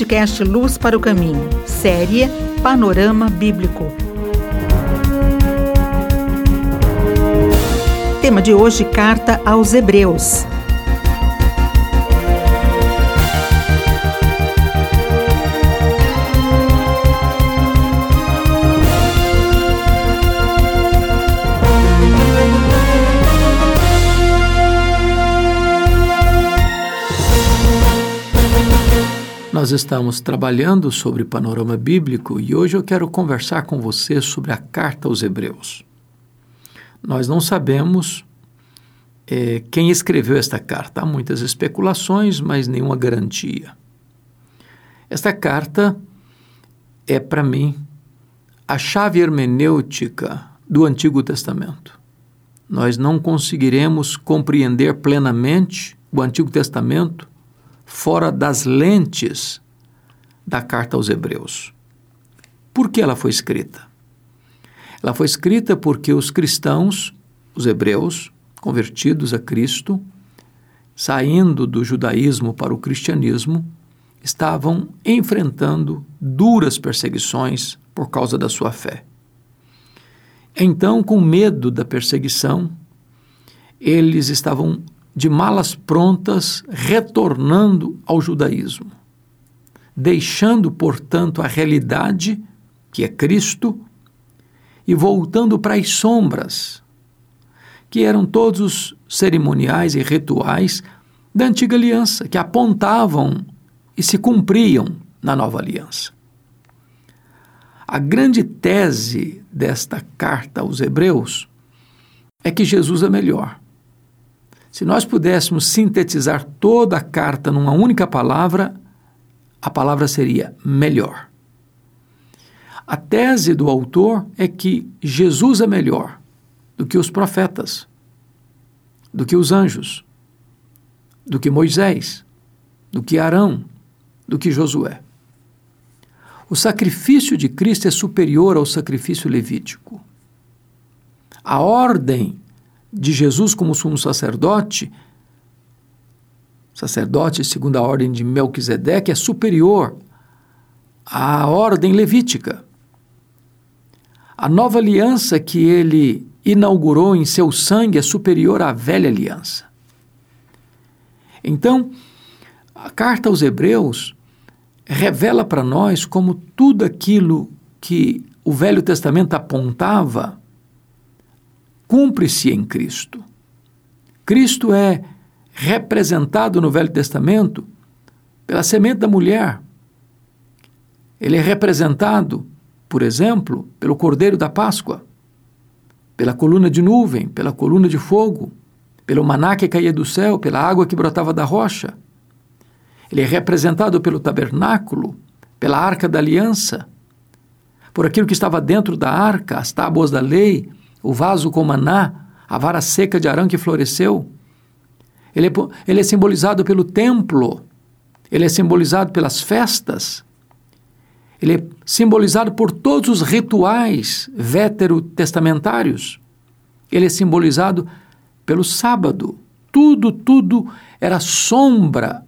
podcast Luz para o Caminho, série Panorama Bíblico. Tema de hoje: Carta aos Hebreus. Nós estamos trabalhando sobre panorama bíblico e hoje eu quero conversar com você sobre a carta aos Hebreus. Nós não sabemos é, quem escreveu esta carta. Há muitas especulações, mas nenhuma garantia. Esta carta é, para mim, a chave hermenêutica do Antigo Testamento. Nós não conseguiremos compreender plenamente o Antigo Testamento fora das lentes da carta aos Hebreus. Por que ela foi escrita? Ela foi escrita porque os cristãos, os hebreus, convertidos a Cristo, saindo do judaísmo para o cristianismo, estavam enfrentando duras perseguições por causa da sua fé. Então, com medo da perseguição, eles estavam de malas prontas, retornando ao judaísmo, deixando, portanto, a realidade, que é Cristo, e voltando para as sombras, que eram todos os cerimoniais e rituais da antiga aliança, que apontavam e se cumpriam na nova aliança. A grande tese desta carta aos Hebreus é que Jesus é melhor se nós pudéssemos sintetizar toda a carta numa única palavra, a palavra seria melhor. A tese do autor é que Jesus é melhor do que os profetas, do que os anjos, do que Moisés, do que Arão, do que Josué. O sacrifício de Cristo é superior ao sacrifício levítico. A ordem de Jesus como sumo sacerdote, sacerdote segundo a ordem de Melquisedeque, é superior à ordem levítica. A nova aliança que ele inaugurou em seu sangue é superior à velha aliança. Então, a carta aos Hebreus revela para nós como tudo aquilo que o Velho Testamento apontava cumpre-se em Cristo. Cristo é representado no Velho Testamento pela semente da mulher. Ele é representado, por exemplo, pelo Cordeiro da Páscoa, pela coluna de nuvem, pela coluna de fogo, pelo maná que caía do céu, pela água que brotava da rocha. Ele é representado pelo tabernáculo, pela arca da aliança, por aquilo que estava dentro da arca, as tábuas da lei, o vaso com maná, a vara seca de Arão que floresceu. Ele é, ele é simbolizado pelo templo, ele é simbolizado pelas festas, ele é simbolizado por todos os rituais veterotestamentários, ele é simbolizado pelo sábado. Tudo, tudo era sombra.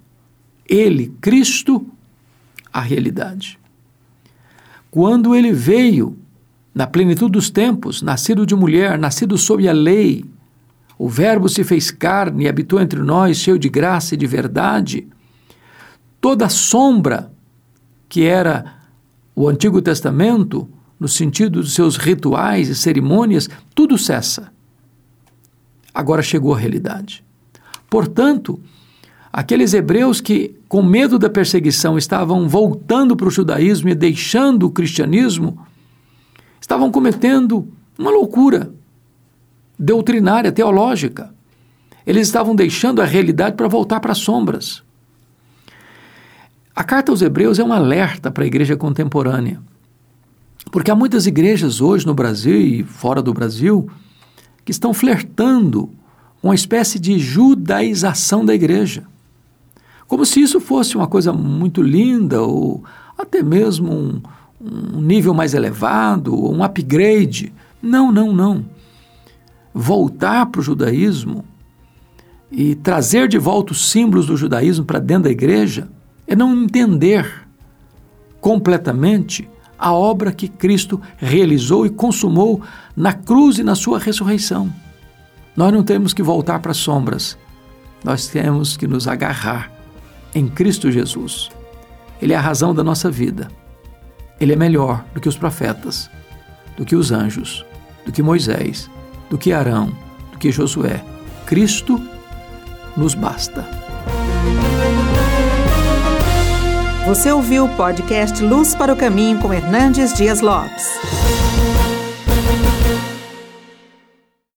Ele, Cristo, a realidade. Quando ele veio na plenitude dos tempos, nascido de mulher, nascido sob a lei, o Verbo se fez carne e habitou entre nós, cheio de graça e de verdade. Toda sombra que era o Antigo Testamento, no sentido dos seus rituais e cerimônias, tudo cessa. Agora chegou a realidade. Portanto, aqueles hebreus que, com medo da perseguição, estavam voltando para o judaísmo e deixando o cristianismo, estavam cometendo uma loucura doutrinária, teológica. Eles estavam deixando a realidade para voltar para as sombras. A carta aos Hebreus é um alerta para a igreja contemporânea. Porque há muitas igrejas hoje no Brasil e fora do Brasil que estão flertando com uma espécie de judaização da igreja. Como se isso fosse uma coisa muito linda ou até mesmo um, um nível mais elevado, um upgrade. Não, não, não. Voltar para o judaísmo e trazer de volta os símbolos do judaísmo para dentro da igreja é não entender completamente a obra que Cristo realizou e consumou na cruz e na sua ressurreição. Nós não temos que voltar para as sombras, nós temos que nos agarrar em Cristo Jesus. Ele é a razão da nossa vida. Ele é melhor do que os profetas, do que os anjos, do que Moisés, do que Arão, do que Josué. Cristo nos basta. Você ouviu o podcast Luz para o Caminho com Hernandes Dias Lopes.